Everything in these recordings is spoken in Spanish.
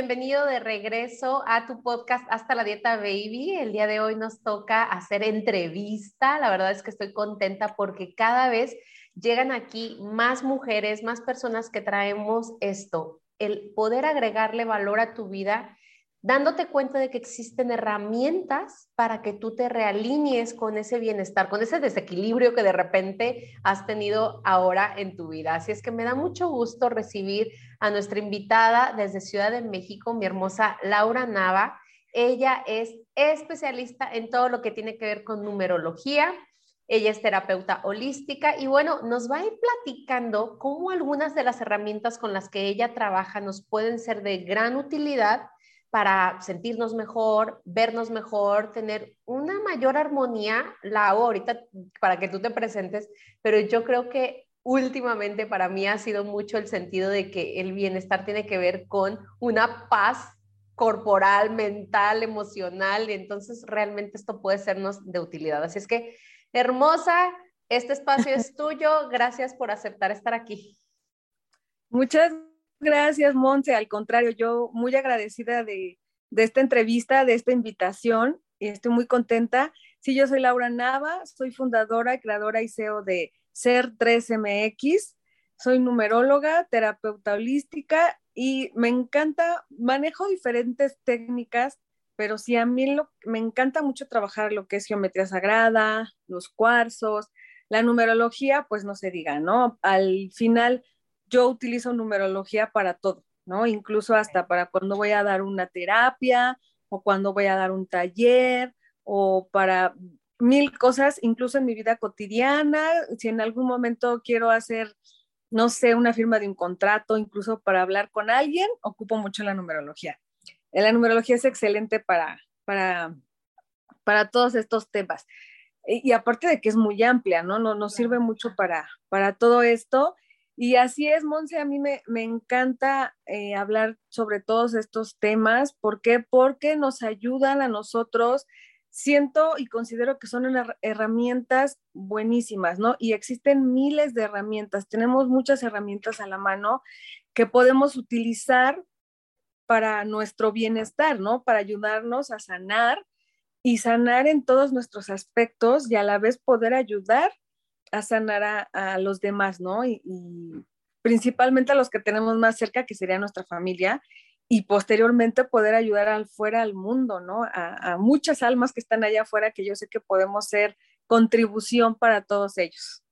Bienvenido de regreso a tu podcast Hasta la Dieta Baby. El día de hoy nos toca hacer entrevista. La verdad es que estoy contenta porque cada vez llegan aquí más mujeres, más personas que traemos esto, el poder agregarle valor a tu vida dándote cuenta de que existen herramientas para que tú te realinees con ese bienestar, con ese desequilibrio que de repente has tenido ahora en tu vida. Así es que me da mucho gusto recibir a nuestra invitada desde Ciudad de México, mi hermosa Laura Nava. Ella es especialista en todo lo que tiene que ver con numerología. Ella es terapeuta holística y bueno, nos va a ir platicando cómo algunas de las herramientas con las que ella trabaja nos pueden ser de gran utilidad para sentirnos mejor, vernos mejor, tener una mayor armonía, la hago ahorita para que tú te presentes, pero yo creo que últimamente para mí ha sido mucho el sentido de que el bienestar tiene que ver con una paz corporal, mental, emocional, y entonces realmente esto puede sernos de utilidad. Así es que, hermosa, este espacio es tuyo, gracias por aceptar estar aquí. Muchas gracias, Monse. Al contrario, yo muy agradecida de, esta entrevista, de esta invitación, y estoy muy contenta. Sí, yo soy Laura Nava, soy fundadora, creadora y CEO de Ser 3MX. Soy numeróloga, terapeuta holística y me encanta, manejo diferentes técnicas, pero sí a mí me encanta mucho trabajar lo que es geometría sagrada, los cuarzos, la numerología, pues no se diga, ¿no? Al final yo utilizo numerología para todo, ¿no? Incluso hasta para cuando voy a dar una terapia o cuando voy a dar un taller o para mil cosas, incluso en mi vida cotidiana, si en algún momento quiero hacer, no sé, una firma de un contrato, incluso para hablar con alguien, ocupo mucho la numerología. La numerología es excelente para, para, para todos estos temas. Y, aparte de que es muy amplia, ¿no? Nos, nos sirve mucho para, para todo esto. Y así es, Monse, a mí me, encanta eh, hablar sobre todos estos temas. ¿Por qué? Porque nos ayudan a nosotros. Siento y considero que son herramientas buenísimas, ¿no? Y existen miles de herramientas. Tenemos muchas herramientas a la mano que podemos utilizar para nuestro bienestar, ¿no? Para ayudarnos a sanar y sanar en todos nuestros aspectos y a la vez poder ayudar a sanar a, los demás, ¿no? Y, principalmente a los que tenemos más cerca, que sería nuestra familia, y posteriormente poder ayudar al fuera al mundo, ¿no? A, muchas almas que están allá afuera que yo sé que podemos ser contribución para todos ellos.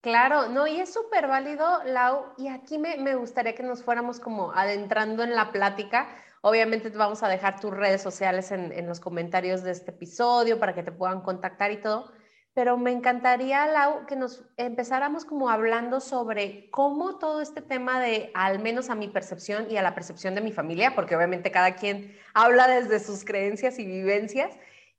Claro, no, y es súper válido, Lau, y aquí me, me, gustaría que nos fuéramos como adentrando en la plática. Obviamente te vamos a dejar tus redes sociales en, en los comentarios de este episodio para que te puedan contactar y todo pero me encantaría, Lau, que nos empezáramos como hablando sobre cómo todo este tema de, al menos a mi percepción y a la percepción de mi familia, porque obviamente cada quien habla desde sus creencias y vivencias,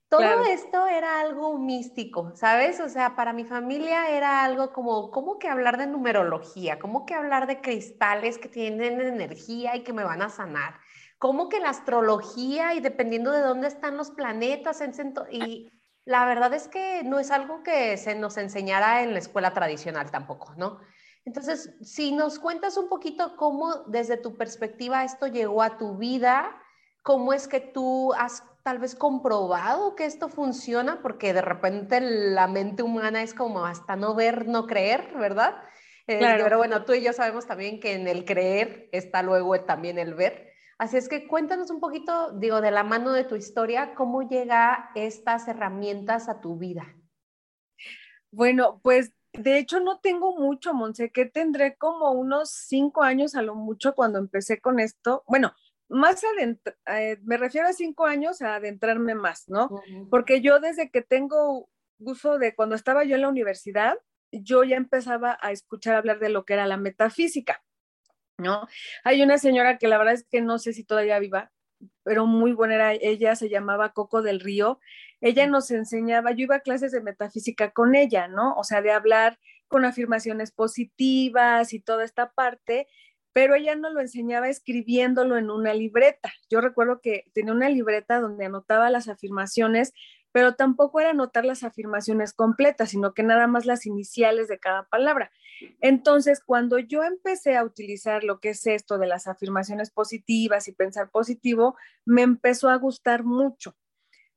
todo esto era algo místico, ¿sabes? O sea, para mi familia era algo como, ¿cómo que hablar de numerología? ¿Cómo que hablar de cristales que tienen energía y que me van a sanar? ¿Cómo que la astrología y dependiendo de dónde están los planetas? En y la verdad es que no es algo que se nos enseñara en la escuela tradicional tampoco, ¿no? Entonces, si nos cuentas un poquito cómo desde tu perspectiva esto llegó a tu vida, cómo es que tú has tal vez comprobado que esto funciona, porque de repente la mente humana es como hasta no ver, no creer, ¿verdad? Eh, pero bueno, tú y yo sabemos también que en el creer está luego también el ver. Así es que cuéntanos un poquito, digo, de la mano de tu historia, cómo llega estas herramientas a tu vida. Bueno, pues de hecho no tengo mucho, Monse, que tendré como unos cinco años a lo mucho cuando empecé con esto. Bueno, más adentro, eh, me refiero a cinco años a adentrarme más, ¿no? Porque yo desde que tengo uso de cuando estaba yo en la universidad, yo ya empezaba a escuchar hablar de lo que era la metafísica. ¿No? Hay una señora que la verdad es que no sé si todavía viva, pero muy buena era ella, se llamaba Coco del Río. Ella nos enseñaba, yo iba a clases de metafísica con ella, ¿no? O sea, de hablar con afirmaciones positivas y toda esta parte, pero ella no lo enseñaba escribiéndolo en una libreta. Yo recuerdo que tenía una libreta donde anotaba las afirmaciones, pero tampoco era anotar las afirmaciones completas, sino que nada más las iniciales de cada palabra. Entonces, cuando yo empecé a utilizar lo que es esto de las afirmaciones positivas y pensar positivo, me empezó a gustar mucho.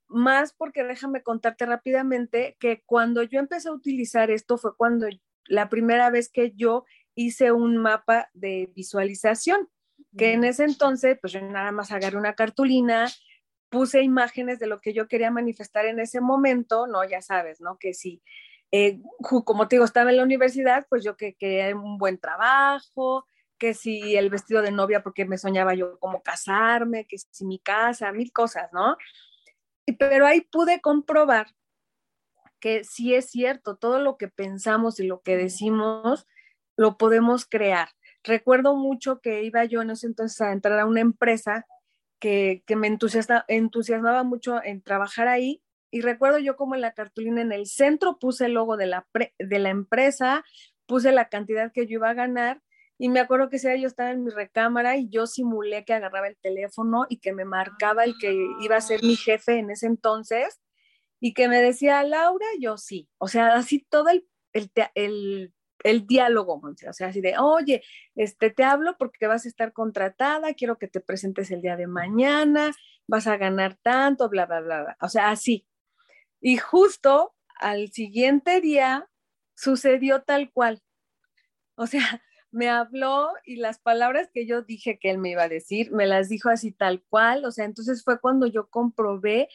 Más porque déjame contarte rápidamente que cuando yo empecé a utilizar esto fue cuando la primera vez que yo hice un mapa de visualización, que en ese entonces, pues yo nada más agarré una cartulina, puse imágenes de lo que yo quería manifestar en ese momento, ¿no? Ya sabes, ¿no? Que si eh, como te digo, estaba en la universidad, pues yo que quería un buen trabajo, que si el vestido de novia, porque me soñaba yo como casarme, que si mi casa, mil cosas, ¿no? Pero ahí pude comprobar que sí es cierto, todo lo que pensamos y lo que decimos lo podemos crear. Recuerdo mucho que iba yo en ese entonces a entrar a una empresa que, que me entusiasmaba mucho en trabajar ahí y recuerdo yo como en la cartulina en el centro puse el logo de la, de la empresa, puse la cantidad que yo iba a ganar y me acuerdo que sea yo estaba en mi recámara y yo simulé que agarraba el teléfono y que me marcaba el que iba a ser mi jefe en ese entonces y que me decía, Laura, yo sí. O sea, así todo el, el, el, el diálogo, o sea, así de, oye, este, te hablo porque vas a estar contratada, quiero que te presentes el día de mañana, vas a ganar tanto, bla, bla, bla, bla. O sea, así. Y justo al siguiente día sucedió tal cual. O sea, me habló y las palabras que yo dije que él me iba a decir, me las dijo así tal cual. O sea, entonces fue cuando yo comprobé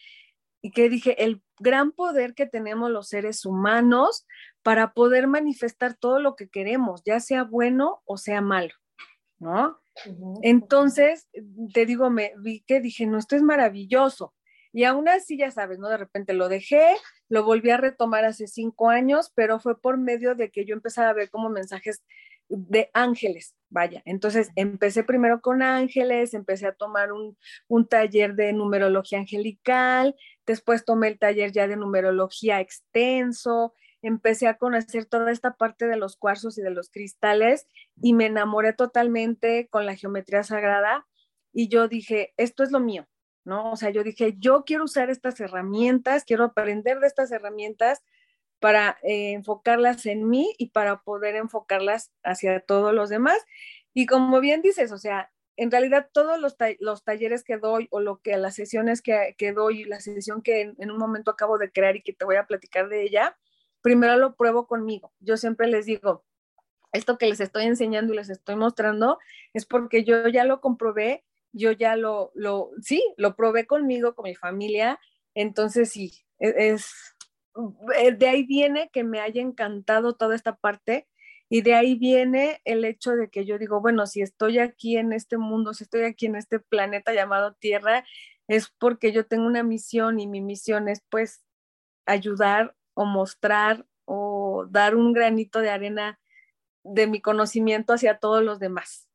y que dije, el gran poder que tenemos los seres humanos para poder manifestar todo lo que queremos, ya sea bueno o sea malo, ¿no? Entonces, te digo, me vi que dije, no, esto es maravilloso. Y aún así, ya sabes, ¿no? De repente lo dejé, lo volví a retomar hace cinco años, pero fue por medio de que yo empezaba a ver como mensajes de ángeles, vaya. Entonces empecé primero con ángeles, empecé a tomar un, un, taller de numerología angelical, después tomé el taller ya de numerología extenso, empecé a conocer toda esta parte de los cuarzos y de los cristales y me enamoré totalmente con la geometría sagrada y yo dije, esto es lo mío, ¿no? O sea, yo dije, yo quiero usar estas herramientas, quiero aprender de estas herramientas para eh, enfocarlas en mí y para poder enfocarlas hacia todos los demás. Y como bien dices, o sea, en realidad todos los, los talleres que doy o lo que las sesiones que, que doy, la sesión que en, en, un momento acabo de crear y que te voy a platicar de ella, primero lo pruebo conmigo. Yo siempre les digo, esto que les estoy enseñando y les estoy mostrando es porque yo ya lo comprobé yo ya lo, lo, sí, lo probé conmigo, con mi familia, entonces sí, e, es, eh, de ahí viene que me haya encantado toda esta parte y de ahí viene el hecho de que yo digo, bueno, si estoy aquí en este mundo, si estoy aquí en este planeta llamado Tierra, es porque yo tengo una misión y mi misión es pues ayudar o mostrar o dar un granito de arena de mi conocimiento hacia todos los demás.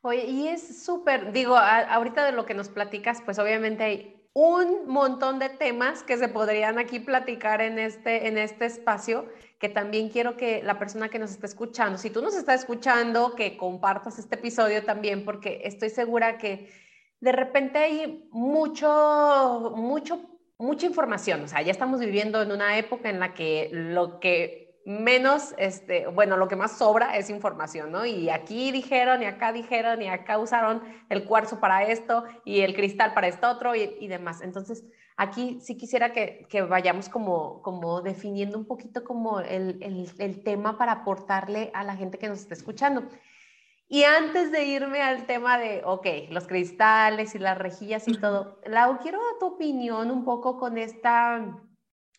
Oye, y es súper, digo, ahorita de lo que nos platicas, pues obviamente hay un montón de temas que se podrían aquí platicar en este, en este espacio, que también quiero que la persona que nos está escuchando, si tú nos estás escuchando, que compartas este episodio también, porque estoy segura que de repente hay mucho, mucho, mucha información. O sea, ya estamos viviendo en una época en la que lo que menos, este, bueno, lo que más sobra es información, ¿no? Y aquí dijeron, y acá dijeron, y acá usaron el cuarzo para esto, y el cristal para esto otro, y, demás. Entonces, aquí sí quisiera que, que, vayamos como, como definiendo un poquito como el, el, el tema para aportarle a la gente que nos está escuchando. Y antes de irme al tema de, ok, los cristales y las rejillas y todo, Lau, quiero tu opinión un poco con esta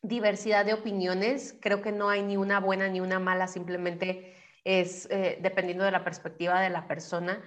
diversidad de opiniones. Creo que no hay ni una buena ni una mala, simplemente es eh, dependiendo de la perspectiva de la persona.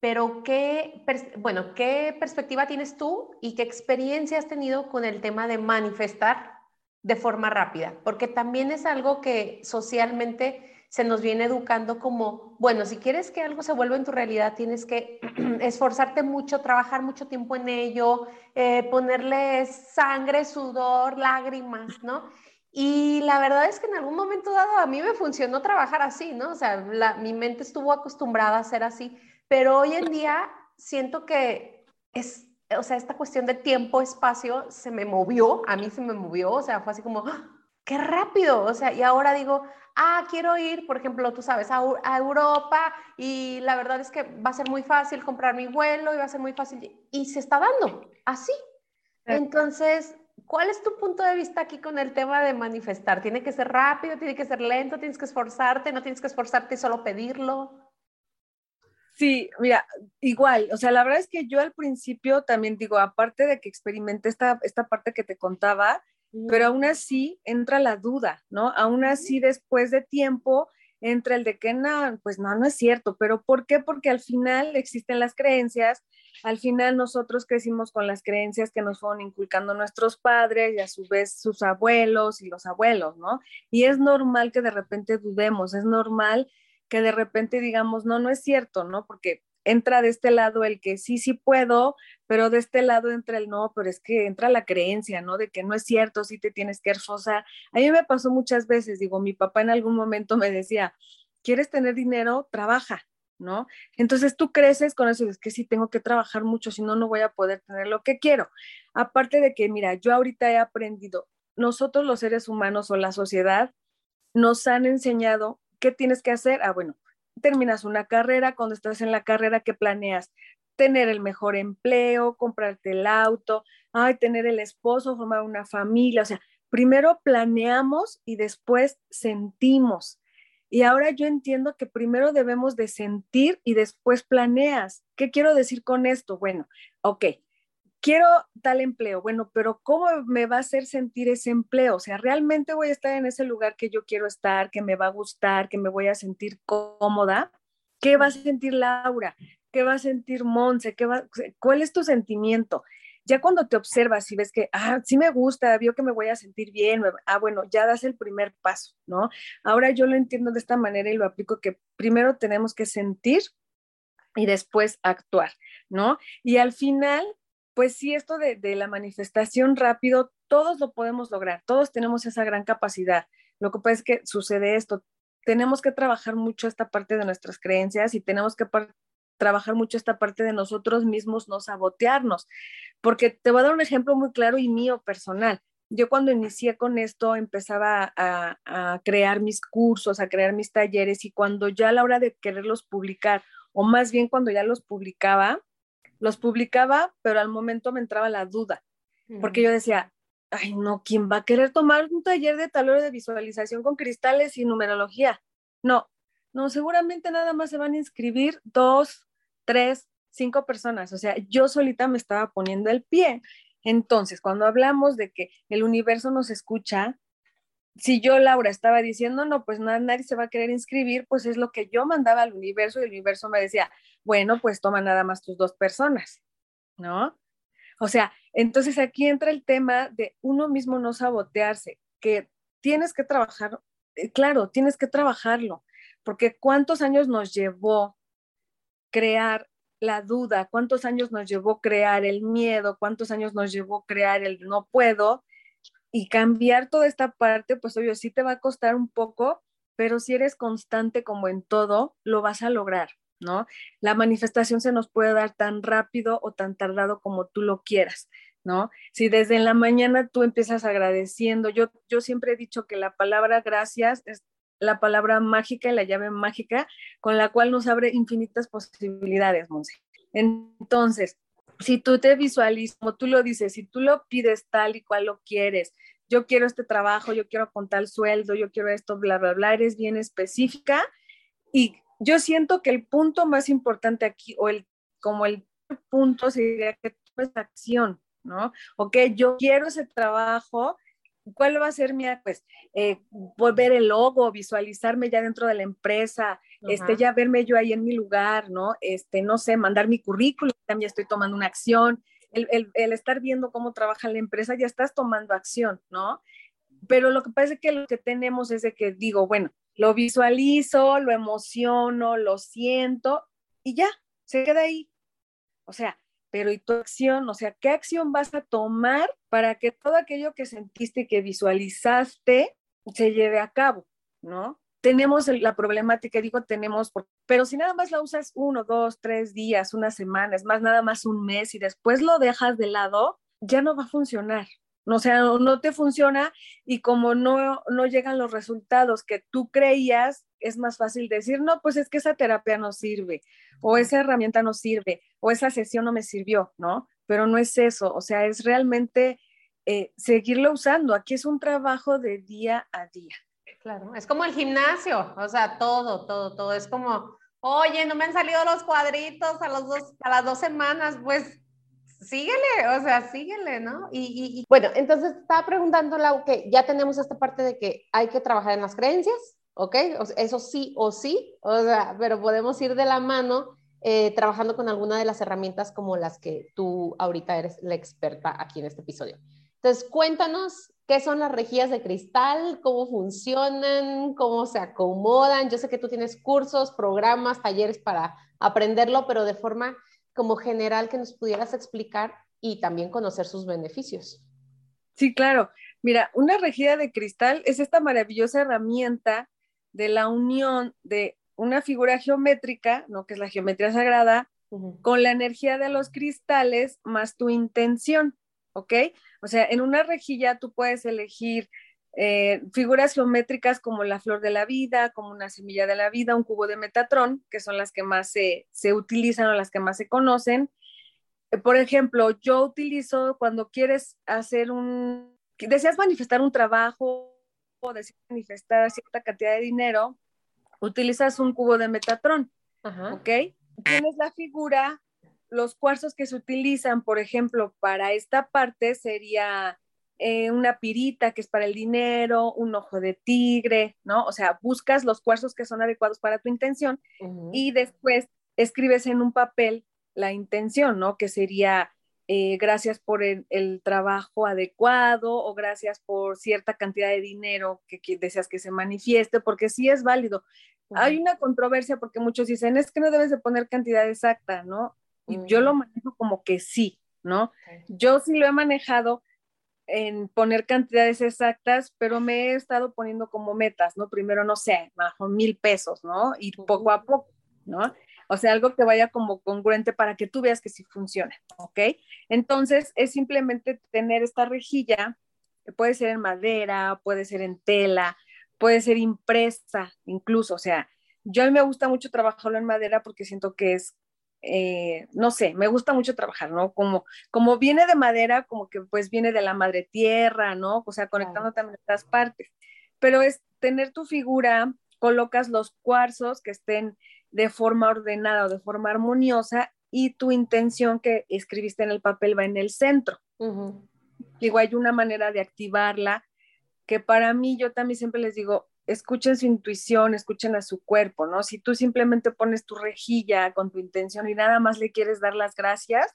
Pero ¿qué, bueno, ¿qué perspectiva tienes tú y qué experiencia has tenido con el tema de manifestar de forma rápida? Porque también es algo que socialmente se nos viene educando como, bueno, si quieres que algo se vuelva en tu realidad, tienes que esforzarte mucho, trabajar mucho tiempo en ello, eh, ponerle sangre, sudor, lágrimas, ¿no? Y la verdad es que en algún momento dado a mí me funcionó trabajar así, ¿no? O sea, mi mente estuvo acostumbrada a ser así, pero hoy en día siento que es, o sea, esta cuestión de tiempo, espacio, se me movió, a mí se me movió, o sea, fue así como, ¡ah! qué rápido, o sea, y ahora digo, ah, quiero ir, por ejemplo, tú sabes, a, a, Europa y la verdad es que va a ser muy fácil comprar mi vuelo y va a ser muy fácil, y se está dando así. Entonces, ¿Cuál es tu punto de vista aquí con el tema de manifestar? ¿Tiene que ser rápido? ¿Tiene que ser lento? ¿Tienes que esforzarte? ¿No tienes que esforzarte y solo pedirlo? Sí, mira, igual, o sea, la verdad es que yo al principio también digo, aparte de que experimenté esta, esta parte que te contaba, pero aún así entra la duda, ¿no? Aún así después de tiempo entra el de que no, pues no, no es cierto, pero ¿por qué? Porque al final existen las creencias al final nosotros crecimos con las creencias que nos fueron inculcando nuestros padres y a su vez sus abuelos y los abuelos, ¿no? Y es normal que de repente dudemos, es normal que de repente digamos, no, no es cierto, ¿no? Porque entra de este lado el que sí, sí puedo, pero de este lado entra el no, pero es que entra la creencia, ¿no? De que no es cierto, sí te tienes que esforzar. A mí me pasó muchas veces, digo, mi papá en algún momento me decía, ¿quieres tener dinero? Trabaja. ¿no? Entonces tú creces con eso, es que sí tengo que trabajar mucho, si no, no voy a poder tener lo que quiero. Aparte de que, mira, yo ahorita he aprendido, nosotros los seres humanos o la sociedad nos han enseñado qué tienes que hacer. Ah, bueno, terminas una carrera, cuando estás en la carrera, ¿qué planeas? Tener el mejor empleo, comprarte el auto, ay, tener el esposo, formar una familia, o sea, primero planeamos y después sentimos. Y ahora yo entiendo que primero debemos de sentir y después planeas. ¿Qué quiero decir con esto? Bueno, ok, quiero tal empleo, bueno, pero ¿cómo me va a hacer sentir ese empleo? O sea, ¿realmente voy a estar en ese lugar que yo quiero estar, que me va a gustar, que me voy a sentir cómoda? ¿Qué va a sentir Laura? ¿Qué va a sentir Monse? ¿Qué va, ¿Cuál es tu sentimiento? Ya cuando te observas y ves que, ah, sí me gusta, vio que me voy a sentir bien, ah, bueno, ya das el primer paso, ¿no? Ahora yo lo entiendo de esta manera y lo aplico que primero tenemos que sentir y después actuar, ¿no? Y al final, pues sí, esto de, la manifestación rápido, todos lo podemos lograr, todos tenemos esa gran capacidad. Lo que pasa es que sucede esto, tenemos que trabajar mucho esta parte de nuestras creencias y tenemos que trabajar mucho esta parte de nosotros mismos, no sabotearnos. Porque te voy a dar un ejemplo muy claro y mío personal. Yo cuando inicié con esto empezaba a, a crear mis cursos, a crear mis talleres y cuando ya a la hora de quererlos publicar, o más bien cuando ya los publicaba, los publicaba, pero al momento me entraba la duda, porque yo decía, ay, no, ¿quién va a querer tomar un taller de talero de visualización con cristales y numerología? No, no, seguramente nada más se van a inscribir dos, tres, cinco personas. O sea, yo solita me estaba poniendo el pie. Entonces, cuando hablamos de que el universo nos escucha, si yo, Laura, estaba diciendo, no, pues nadie se va a querer inscribir, pues es lo que yo mandaba al universo y el universo me decía, bueno, pues toma nada más tus dos personas, ¿no? O sea, entonces aquí entra el tema de uno mismo no sabotearse, que tienes que trabajar, eh, claro, tienes que trabajarlo, porque cuántos años nos llevó crear la duda, cuántos años nos llevó crear el miedo, cuántos años nos llevó crear el no puedo y cambiar toda esta parte, pues obvio, sí te va a costar un poco, pero si eres constante como en todo, lo vas a lograr, ¿no? La manifestación se nos puede dar tan rápido o tan tardado como tú lo quieras, ¿no? Si desde la mañana tú empiezas agradeciendo, yo, yo siempre he dicho que la palabra gracias es la palabra mágica y la llave mágica con la cual nos abre infinitas posibilidades, Monse. Entonces, si tú te visualizas, como tú lo dices, si tú lo pides tal y cual lo quieres, yo quiero este trabajo, yo quiero con tal sueldo, yo quiero esto, bla, bla, bla, eres bien específica y yo siento que el punto más importante aquí, o el, como el punto sería que tú es acción, ¿no? Ok, yo quiero ese trabajo, ¿Cuál va a ser mi, pues, eh, ver el logo, visualizarme ya dentro de la empresa, este, ya verme yo ahí en mi lugar, ¿no? Este, no sé, mandar mi currículum, también estoy tomando una acción, el, el, el, estar viendo cómo trabaja la empresa, ya estás tomando acción, ¿no? Pero lo que pasa es que lo que tenemos es de que digo, bueno, lo visualizo, lo emociono, lo siento y ya, se queda ahí. O sea, pero ¿y tu acción? O sea, ¿qué acción vas a tomar para que todo aquello que sentiste, que visualizaste, se lleve a cabo, ¿no? Tenemos la problemática, digo tenemos, pero si nada más la usas uno, dos, tres días, una semana, es más, nada más un mes y después lo dejas de lado, ya no va a funcionar, o sea, no te funciona y como no, no llegan los resultados que tú creías, es más fácil decir, no, pues es que esa terapia no sirve, o esa herramienta no sirve, o esa sesión no me sirvió, ¿no? Pero no es eso, o sea, es realmente eh, seguirlo usando. Aquí es un trabajo de día a día. Claro, es como el gimnasio, o sea, todo, todo, todo. Es como, oye, no me han salido los cuadritos a, los dos, a las dos semanas, pues síguele, o sea, síguele, ¿no? Y, bueno, entonces estaba preguntando, Lau, que ya tenemos esta parte de que hay que trabajar en las creencias, ¿ok? eso sí o sí, o sea, pero podemos ir de la mano eh, trabajando con alguna de las herramientas como las que tú ahorita eres la experta aquí en este episodio. Entonces, cuéntanos qué son las rejillas de cristal, cómo funcionan, cómo se acomodan. Yo sé que tú tienes cursos, programas, talleres para aprenderlo, pero de forma como general que nos pudieras explicar y también conocer sus beneficios. Sí, claro. Mira, una rejilla de cristal es esta maravillosa herramienta de la unión de una figura geométrica, ¿no? que es la geometría sagrada, con la energía de los cristales más tu intención, ¿ok? O sea, en una rejilla tú puedes elegir eh, figuras geométricas como la flor de la vida, como una semilla de la vida, un cubo de Metatrón, que son las que más se, utilizan o las que más se conocen. Eh, por ejemplo, yo utilizo cuando quieres hacer un, deseas manifestar un trabajo o deseas manifestar cierta cantidad de dinero, utilizas un cubo de Metatrón, ¿ok? Tienes la figura, los cuarzos que se utilizan, por ejemplo, para esta parte sería eh, una pirita que es para el dinero, un ojo de tigre, ¿no? O sea, buscas los cuarzos que son adecuados para tu intención y después escribes en un papel la intención, ¿no? Que sería eh, gracias por el, trabajo adecuado o gracias por cierta cantidad de dinero que, deseas que se manifieste, porque sí es válido. Hay una controversia porque muchos dicen, es que no debes de poner cantidad exacta, ¿no? Y yo lo manejo como que sí, ¿no? Yo sí lo he manejado en poner cantidades exactas, pero me he estado poniendo como metas, ¿no? Primero, no sé, bajo mil pesos, ¿no? Y poco a poco, ¿no? O sea, algo que vaya como congruente para que tú veas que sí funciona, ¿ok? Entonces, es simplemente tener esta rejilla, que puede ser en madera, puede ser en tela, puede ser impresa, incluso, o sea, yo a mí me gusta mucho trabajarlo en madera porque siento que es eh, no sé, me gusta mucho trabajar, ¿no? Como, como viene de madera, como que pues viene de la madre tierra, ¿no? O sea, conectando también estas partes. Pero es tener tu figura, colocas los cuarzos que estén de forma ordenada o de forma armoniosa y tu intención que escribiste en el papel va en el centro. Digo, hay una manera de activarla que para mí, yo también siempre les digo, escuchen su intuición, escuchen a su cuerpo, ¿no? Si tú simplemente pones tu rejilla con tu intención y nada más le quieres dar las gracias,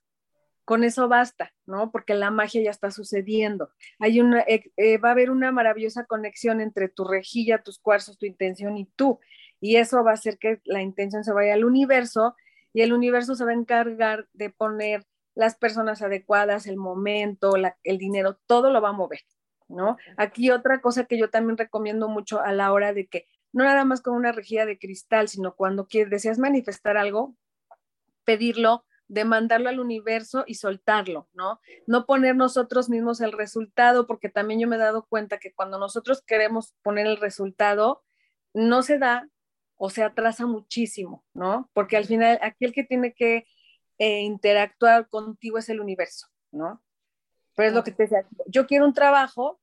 con eso basta, ¿no? Porque la magia ya está sucediendo. Hay una, eh, eh, va a haber una maravillosa conexión entre tu rejilla, tus cuarzos, tu intención y tú. Y eso va a hacer que la intención se vaya al universo y el universo se va a encargar de poner las personas adecuadas, el momento, el dinero, todo lo va a mover. ¿No? Aquí otra cosa que yo también recomiendo mucho a la hora de que no nada más con una rejilla de cristal, sino cuando quieres, deseas manifestar algo, pedirlo, demandarlo al universo y soltarlo, ¿no? No poner nosotros mismos el resultado, porque también yo me he dado cuenta que cuando nosotros queremos poner el resultado, no se da o se atrasa muchísimo, ¿no? Porque al final aquí el que tiene que eh, interactuar contigo es el universo, ¿no? Pero es lo que te decía, yo quiero un trabajo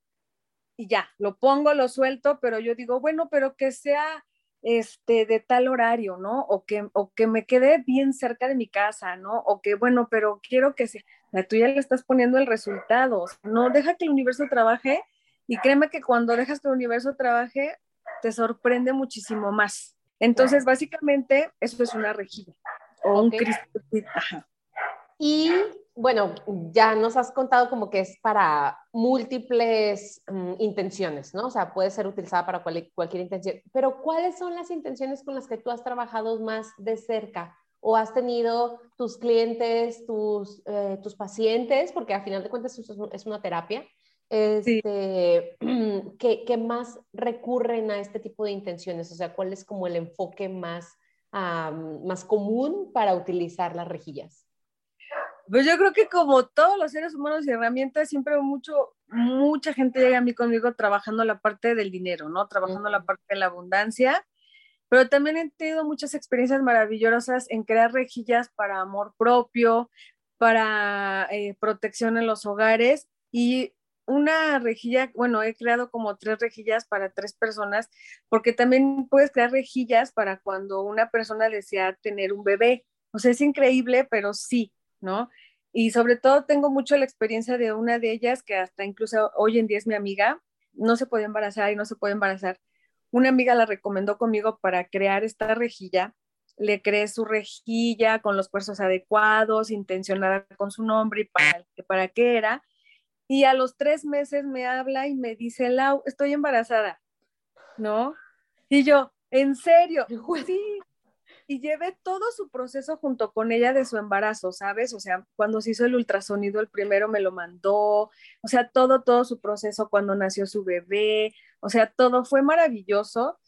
y ya, lo pongo, lo suelto, pero yo digo, bueno, pero que sea este, de tal horario, ¿no? O que, o que me quede bien cerca de mi casa, ¿no? O que, bueno, pero quiero que sea, tú ya le estás poniendo el resultado, no deja que el universo trabaje y créeme que cuando dejas que el universo trabaje, te sorprende muchísimo más. Entonces, básicamente, eso es una rejilla o un cristal. Y bueno, ya nos has contado como que es para múltiples mm, intenciones, ¿no? O sea, puede ser utilizada para cualquier intención, pero ¿cuáles son las intenciones con las que tú has trabajado más de cerca? ¿O has tenido tus clientes, tus, eh, tus pacientes, porque a final de cuentas es una terapia, este, ¿qué, más recurren a este tipo de intenciones? O sea, ¿cuál es como el enfoque más, más común para utilizar las rejillas? Pues yo creo que como todos los seres humanos y herramientas, siempre mucho, mucha gente llega a mí conmigo trabajando la parte del dinero, ¿no? Trabajando la parte de la abundancia, pero también he tenido muchas experiencias maravillosas en crear rejillas para amor propio, para eh, protección en los hogares y una rejilla, bueno, he creado como tres rejillas para tres personas, porque también puedes crear rejillas para cuando una persona desea tener un bebé. O sea, es increíble, pero sí, ¿no? Y sobre todo tengo mucho la experiencia de una de ellas que hasta incluso hoy en día es mi amiga, no se puede embarazar y no se puede embarazar. Una amiga la recomendó conmigo para crear esta rejilla. Le creé su rejilla con los puestos adecuados, intencionada con su nombre y para, para qué era. Y a los tres meses me habla y me dice, Lau, estoy embarazada, ¿no? Y yo, ¿en serio? Sí, y llevé todo su proceso junto con ella de su embarazo, ¿sabes? O sea, cuando se hizo el ultrasonido, el primero me lo mandó, o sea, todo, todo su proceso cuando nació su bebé, o sea, todo fue maravilloso.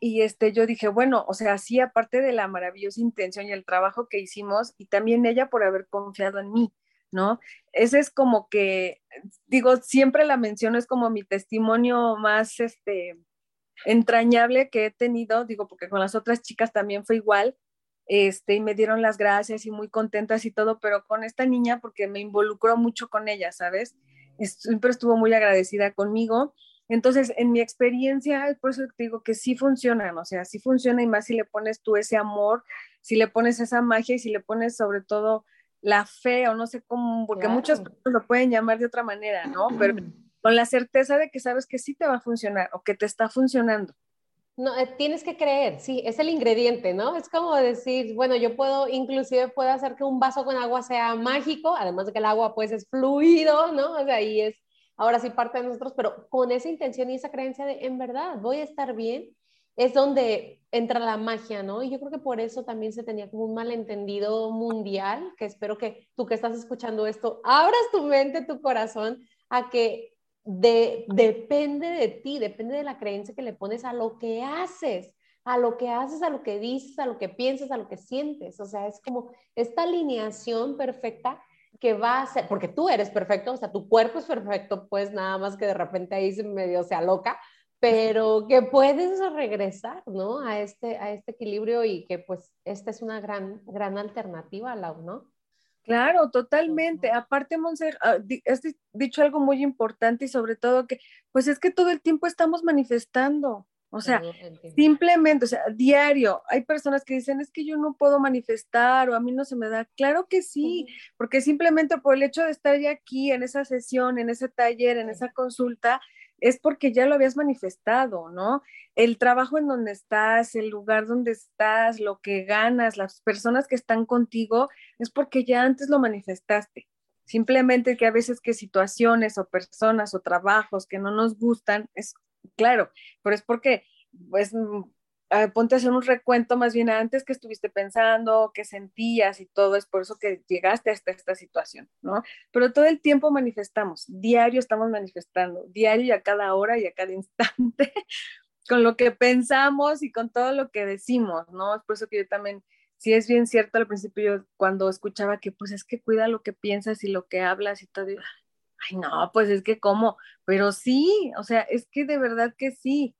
Y este, yo dije, bueno, o sea, sí, aparte de la maravillosa intención y el trabajo que hicimos, y también ella por haber confiado en mí, ¿no? Ese es como que, digo, siempre la menciono, es como mi testimonio más, este, entrañable que he tenido, digo, porque con las otras chicas también fue igual, este, y me dieron las gracias y muy contentas y todo, pero con esta niña, porque me involucró mucho con ella, ¿sabes? Siempre estuvo muy agradecida conmigo. Entonces, en mi experiencia, por eso te digo que sí funcionan, o sea, sí funciona y más si le pones tú ese amor, si le pones esa magia y si le pones sobre todo la fe o no sé cómo, porque muchas personas lo pueden llamar de otra manera, ¿no? Pero con la certeza de que sabes que sí te va a funcionar o que te está funcionando. No, eh, tienes que creer, sí, es el ingrediente, ¿no? Es como decir, bueno, yo puedo, inclusive puedo hacer que un vaso con agua sea mágico, además de que el agua pues es fluido, ¿no? O sea, ahí es, ahora sí parte de nosotros, pero con esa intención y esa creencia de, en verdad, voy a estar bien, es donde entra la magia, ¿no? Y yo creo que por eso también se tenía como un malentendido mundial, que espero que tú que estás escuchando esto, abras tu mente, tu corazón a que depende de ti, depende de la creencia que le pones a lo que haces, a lo que haces, a lo que dices, a lo que piensas, a lo que sientes. O sea, es como esta alineación perfecta que va a ser, porque tú eres perfecto, o sea, tu cuerpo es perfecto, pues nada más que de repente ahí se medio se aloca, pero que puedes regresar, ¿no? A este, a este equilibrio y que pues esta es una gran, gran alternativa, Lau, ¿no? Claro, totalmente. Aparte, Monse, ah, has dicho algo muy importante y sobre todo que, pues es que todo el tiempo estamos manifestando. O sea, simplemente, o sea, diario, hay personas que dicen, es que yo no puedo manifestar o a mí no se me da. Claro que sí, porque simplemente por el hecho de estar ya aquí en esa sesión, en ese taller, en esa consulta, es porque ya lo habías manifestado, ¿no? El trabajo en donde estás, el lugar donde estás, lo que ganas, las personas que están contigo, es porque ya antes lo manifestaste. Simplemente que a veces que situaciones o personas o trabajos que no nos gustan, es claro, pero es porque pues ponte a hacer un recuento más bien antes que estuviste pensando, que sentías y todo, es por eso que llegaste hasta esta situación, ¿no? Pero todo el tiempo manifestamos, diario estamos manifestando, diario y a cada hora y a cada instante, con lo que pensamos y con todo lo que decimos, ¿no? Es por eso que yo también, sí es bien cierto al principio, yo cuando escuchaba que pues es que cuida lo que piensas y lo que hablas y todo, ay no, pues es que cómo, pero sí, o sea, es que de verdad que sí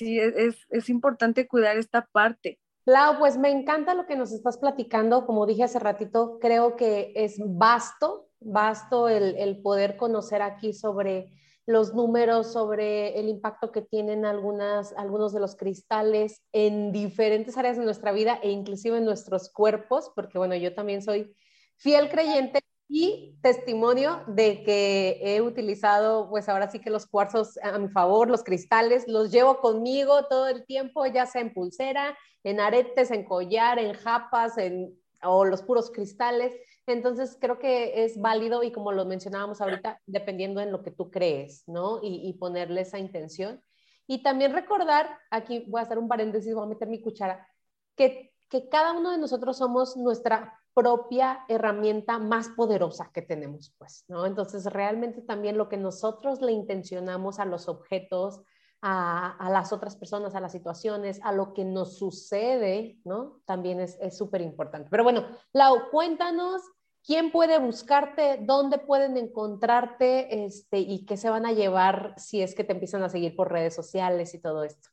sí, es, es importante cuidar esta parte. Lau, pues me encanta lo que nos estás platicando. Como dije hace ratito, creo que es vasto, vasto el, el, poder conocer aquí sobre los números, sobre el impacto que tienen algunas, algunos de los cristales en diferentes áreas de nuestra vida e inclusive en nuestros cuerpos, porque bueno, yo también soy fiel creyente y testimonio de que he utilizado, pues ahora sí que los cuarzos a mi favor, los cristales, los llevo conmigo todo el tiempo, ya sea en pulsera, en aretes, en collar, en japas, en o los puros cristales. Entonces creo que es válido y como lo mencionábamos ahorita, dependiendo en lo que tú crees, ¿no? Y, y ponerle esa intención. Y también recordar, aquí voy a hacer un paréntesis, voy a meter mi cuchara, que, que cada uno de nosotros somos nuestra propia herramienta más poderosa que tenemos, pues, ¿no? Entonces, realmente también lo que nosotros le intencionamos a los objetos, a, las otras personas, a las situaciones, a lo que nos sucede, ¿no? También es súper importante. Pero bueno, Lau, cuéntanos quién puede buscarte, dónde pueden encontrarte este, y qué se van a llevar si es que te empiezan a seguir por redes sociales y todo esto.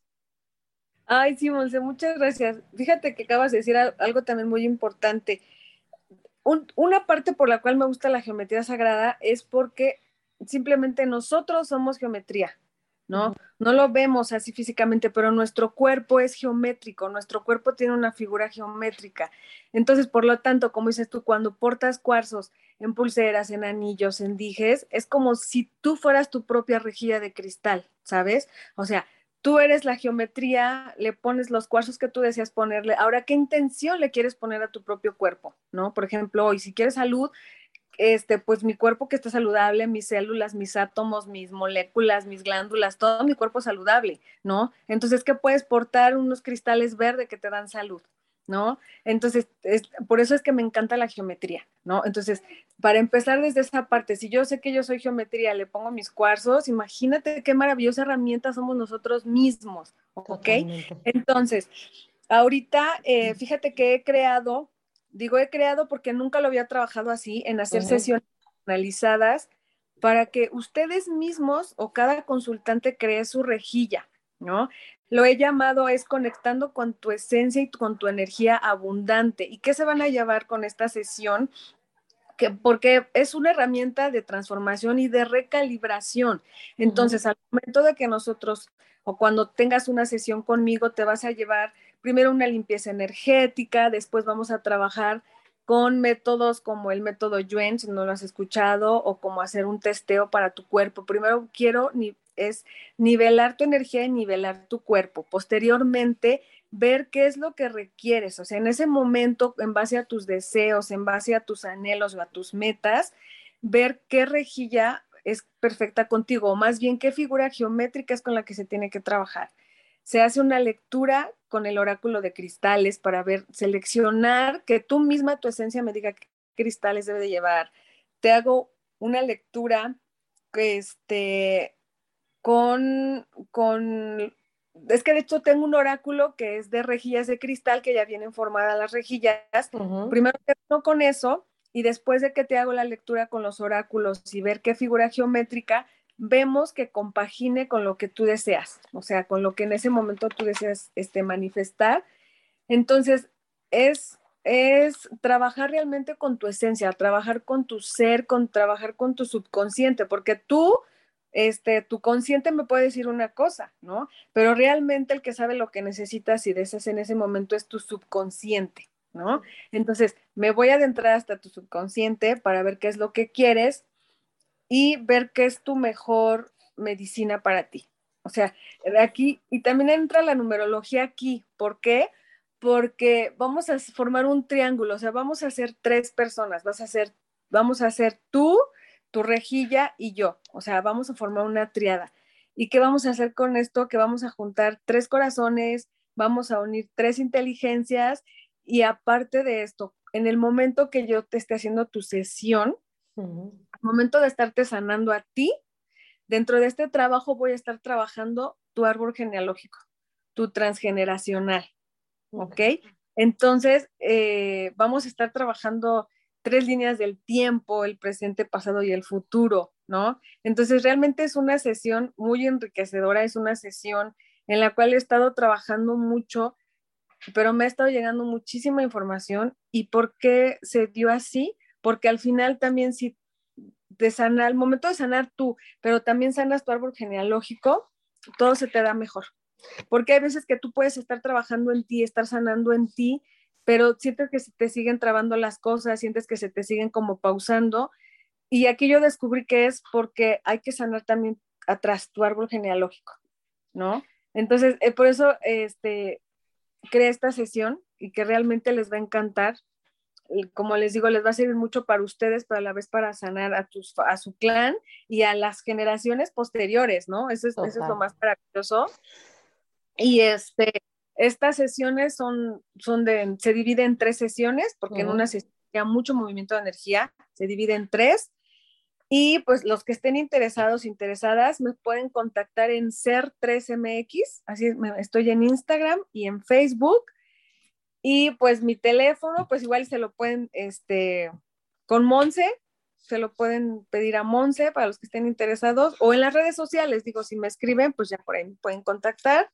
Ay, sí, Monse, muchas gracias. Fíjate que acabas de decir algo también muy importante. Una parte por la cual me gusta la geometría sagrada es porque simplemente nosotros somos geometría. ¿no? No lo vemos así físicamente, pero nuestro cuerpo es geométrico, nuestro cuerpo tiene una figura geométrica. Entonces, por lo tanto, como dices tú, cuando portas cuarzos en pulseras, en anillos, en dijes, es como si tú fueras tu propia rejilla de cristal, ¿sabes? O sea, tú eres la geometría, le pones los cuarzos que tú deseas ponerle. Ahora, ¿qué intención le quieres poner a tu propio cuerpo? ¿No? Por ejemplo, hoy, si quieres salud, este, pues mi cuerpo que está saludable, mis células, mis átomos, mis moléculas, mis glándulas, todo mi cuerpo saludable, ¿no? Entonces, ¿qué puedes portar unos cristales verdes que te dan salud, ¿no? Entonces, por eso es que me encanta la geometría, ¿no? Entonces, para empezar desde esa parte, si yo sé que yo soy geometría, le pongo mis cuarzos, imagínate qué maravillosa herramienta somos nosotros mismos, ¿ok? Entonces, ahorita, eh, fíjate que he creado Digo, he creado porque nunca lo había trabajado así, en hacer sesiones analizadas para que ustedes mismos o cada consultante cree su rejilla, ¿no? Lo he llamado es conectando con tu esencia y con tu energía abundante. ¿Y qué se van a llevar con esta sesión? Que, porque es una herramienta de transformación y de recalibración. Entonces, al momento de que nosotros o cuando tengas una sesión conmigo, te vas a llevar primero una limpieza energética, después vamos a trabajar con métodos como el método Yuen, si no lo has escuchado, o como hacer un testeo para tu cuerpo. Primero quiero ni, es nivelar tu energía y nivelar tu cuerpo. Posteriormente, ver qué es lo que requieres. O sea, en ese momento, en base a tus deseos, en base a tus anhelos o a tus metas, ver qué rejilla es perfecta contigo, o más bien qué figura geométrica es con la que se tiene que trabajar se hace una lectura con el oráculo de cristales para ver, seleccionar, que tú misma, tu esencia me diga qué cristales debe de llevar. Te hago una lectura este, con, con, es que de hecho tengo un oráculo que es de rejillas de cristal, que ya vienen formadas las rejillas. Primero te con eso y después de que te hago la lectura con los oráculos y ver qué figura geométrica, vemos que compagine con lo que tú deseas, o sea, con lo que en ese momento tú deseas este, manifestar. Entonces, es, es trabajar realmente con tu esencia, trabajar con tu ser, con trabajar con tu subconsciente, porque tú, este, tu consciente me puede decir una cosa, ¿no? Pero realmente el que sabe lo que necesitas y deseas en ese momento es tu subconsciente, ¿no? Entonces, me voy a adentrar hasta tu subconsciente para ver qué es lo que quieres y ver qué es tu mejor medicina para ti. O sea, aquí, y también entra la numerología aquí. ¿Por qué? Porque vamos a formar un triángulo, o sea, vamos a ser tres personas, vas a hacer, vamos a hacer tú, tu rejilla y yo, o sea, vamos a formar una triada. ¿Y qué vamos a hacer con esto? Que vamos a juntar tres corazones, vamos a unir tres inteligencias y aparte de esto, en el momento que yo te esté haciendo tu sesión, al momento de estarte sanando a ti, dentro de este trabajo voy a estar trabajando tu árbol genealógico, tu transgeneracional, ¿ok? Entonces, eh, vamos a estar trabajando tres líneas del tiempo, el presente, pasado y el futuro, ¿no? Entonces, realmente es una sesión muy enriquecedora, es una sesión en la cual he estado trabajando mucho, pero me ha estado llegando muchísima información. ¿Y por qué se dio así? porque al final también si de sanar, al momento de sanar tú, pero también sanas tu árbol genealógico, todo se te da mejor. Porque hay veces que tú puedes estar trabajando en ti, estar sanando en ti, pero sientes que se te siguen trabando las cosas, sientes que se te siguen como pausando. Y aquí yo descubrí que es porque hay que sanar también atrás tu árbol genealógico, ¿no? Entonces, eh, por eso este, creé esta sesión y que realmente les va a encantar como les digo, les va a servir mucho para ustedes, pero a la vez para sanar a, tus, a su clan y a las generaciones posteriores, ¿no? Eso es, eso es lo más maravilloso. Y este, estas sesiones son, son de, se dividen en tres sesiones, porque en una sesión hay mucho movimiento de energía, se divide en tres. Y pues los que estén interesados, interesadas, me pueden contactar en Ser3MX, así estoy en Instagram y en Facebook. Y pues mi teléfono, pues igual se lo pueden, este, con Monse, se lo pueden pedir a Monse para los que estén interesados, o en las redes sociales, digo, si me escriben, pues ya por ahí me pueden contactar.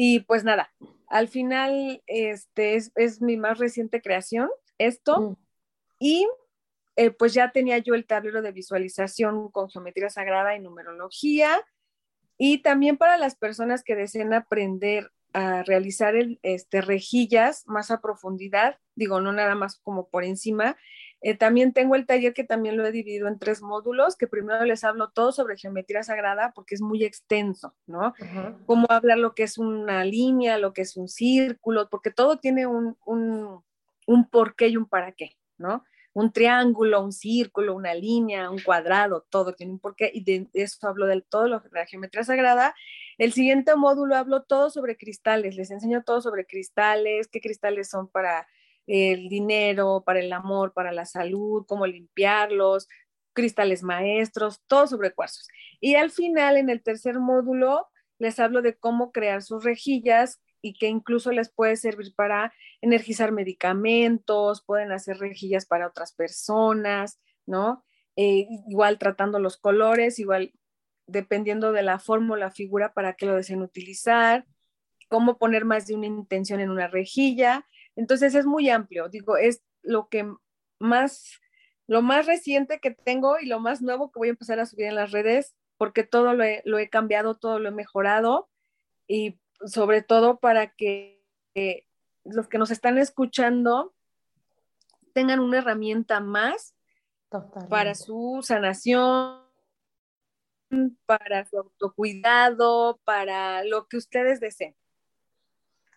Y pues nada, al final, este es, mi más reciente creación, esto. Mm. Y eh, pues ya tenía yo el tablero de visualización con geometría sagrada y numerología. Y también para las personas que deseen aprender a realizar este, rejillas más a profundidad, digo, no nada más como por encima. Eh, también tengo el taller que también lo he dividido en tres módulos, que primero les hablo todo sobre geometría sagrada porque es muy extenso, ¿no? Cómo hablar lo que es una línea, lo que es un círculo, porque todo tiene un, un, un porqué y un para qué, ¿no? Un triángulo, un círculo, una línea, un cuadrado, todo tiene un porqué y de eso hablo del todo lo, de la geometría sagrada el siguiente módulo hablo todo sobre cristales, les enseño todo sobre cristales, qué cristales son para el dinero, para el amor, para la salud, cómo limpiarlos, cristales maestros, todo sobre cuarzos. Y al final, en el tercer módulo, les hablo de cómo crear sus rejillas y que incluso les puede servir para energizar medicamentos, pueden hacer rejillas para otras personas, ¿no? Eh, igual tratando los colores, igual dependiendo de la forma o la figura para que lo deseen utilizar, cómo poner más de una intención en una rejilla. Entonces es muy amplio, digo, es lo que más, lo más reciente que tengo y lo más nuevo que voy a empezar a subir en las redes, porque todo lo he, lo he cambiado, todo lo he mejorado y sobre todo para que los que nos están escuchando tengan una herramienta más para su sanación, para su autocuidado, para lo que ustedes deseen.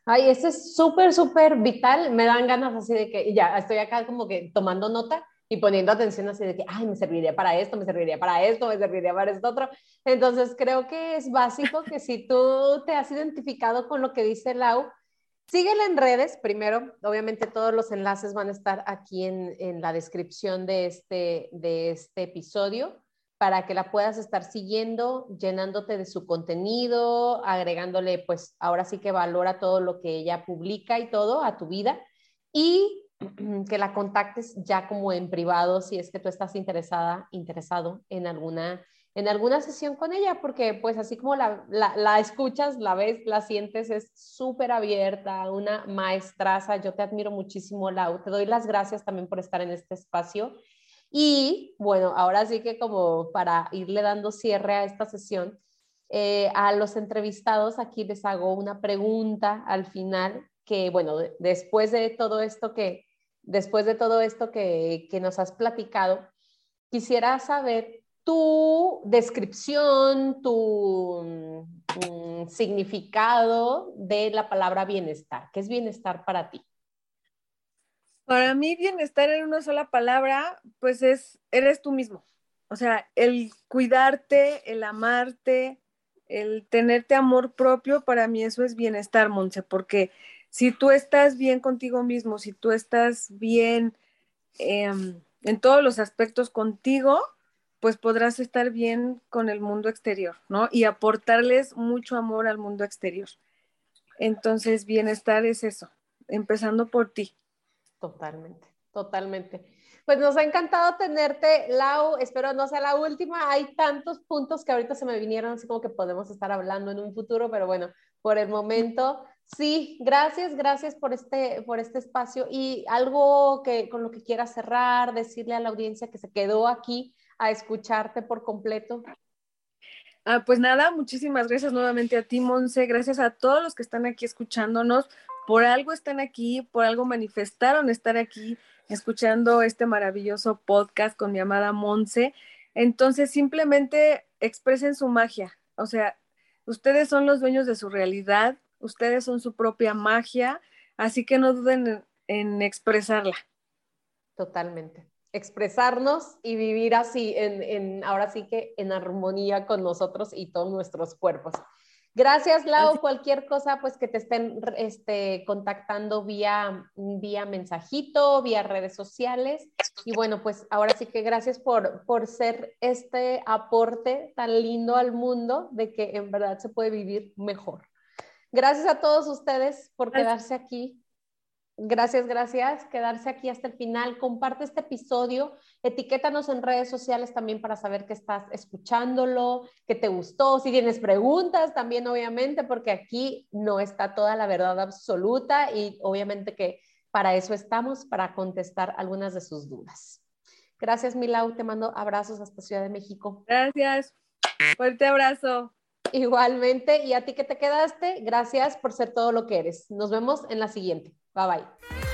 Ay, eso es súper, súper vital. Me dan ganas así de que ya estoy acá como que tomando nota y poniendo atención así de que, ay, me serviría para esto, me serviría para esto, me serviría para esto otro. Entonces creo que es básico que si tú te has identificado con lo que dice Lau, síguela en redes. Primero, obviamente todos los enlaces van a estar aquí en, en la descripción de este, de este episodio para que la puedas estar siguiendo, llenándote de su contenido, agregándole, pues ahora sí que valora todo lo que ella publica y todo a tu vida y que la contactes ya como en privado si es que tú estás interesada, interesado en alguna, en alguna sesión con ella, porque pues así como la, la escuchas, la ves, la sientes, es súper abierta, una maestraza, yo te admiro muchísimo, Lau, te doy las gracias también por estar en este espacio y bueno, ahora sí que como para irle dando cierre a esta sesión, eh, a los entrevistados aquí les hago una pregunta al final que, bueno, después de todo esto que, después de todo esto que, que nos has platicado, quisiera saber tu descripción, tu mm, significado de la palabra bienestar. ¿Qué es bienestar para ti? Para mí bienestar en una sola palabra, pues es, eres tú mismo. O sea, el cuidarte, el amarte, el tenerte amor propio, para mí eso es bienestar, Monse, porque si tú estás bien contigo mismo, si tú estás bien em, en todos los aspectos contigo, pues podrás estar bien con el mundo exterior, ¿no? Y aportarles mucho amor al mundo exterior. Entonces, bienestar es eso, empezando por ti. Totalmente, totalmente. Pues nos ha encantado tenerte, Lau. Espero no sea la última. Hay tantos puntos que ahorita se me vinieron, así como que podemos estar hablando en un futuro, pero bueno, por el momento, sí. Gracias, gracias por este, por este espacio y algo que con lo que quieras cerrar, decirle a la audiencia que se quedó aquí a escucharte por completo. Ah, pues nada, muchísimas gracias nuevamente a ti, Monse. Gracias a todos los que están aquí escuchándonos por algo están aquí, por algo manifestaron estar aquí escuchando este maravilloso podcast con mi amada Monse. Entonces, simplemente expresen su magia. O sea, ustedes son los dueños de su realidad, ustedes son su propia magia, así que no duden en, expresarla. Totalmente. Expresarnos y vivir así, en, ahora sí que en armonía con nosotros y todos nuestros cuerpos. Gracias, Lau. Cualquier cosa, pues que te estén este, contactando vía, vía mensajito, vía redes sociales. Y bueno, pues ahora sí que gracias por, por ser este aporte tan lindo al mundo de que en verdad se puede vivir mejor. Gracias a todos ustedes por quedarse aquí Gracias, gracias. Quedarse aquí hasta el final. Comparte este episodio. Etiquétanos en redes sociales también para saber que estás escuchándolo, que te gustó. Si tienes preguntas también, obviamente, porque aquí no está toda la verdad absoluta y obviamente que para eso estamos, para contestar algunas de sus dudas. Gracias, Milau. Te mando abrazos hasta Ciudad de México. Gracias. Fuerte abrazo. Igualmente. Y a ti que te quedaste, gracias por ser todo lo que eres. Nos vemos en la siguiente. Bye bye.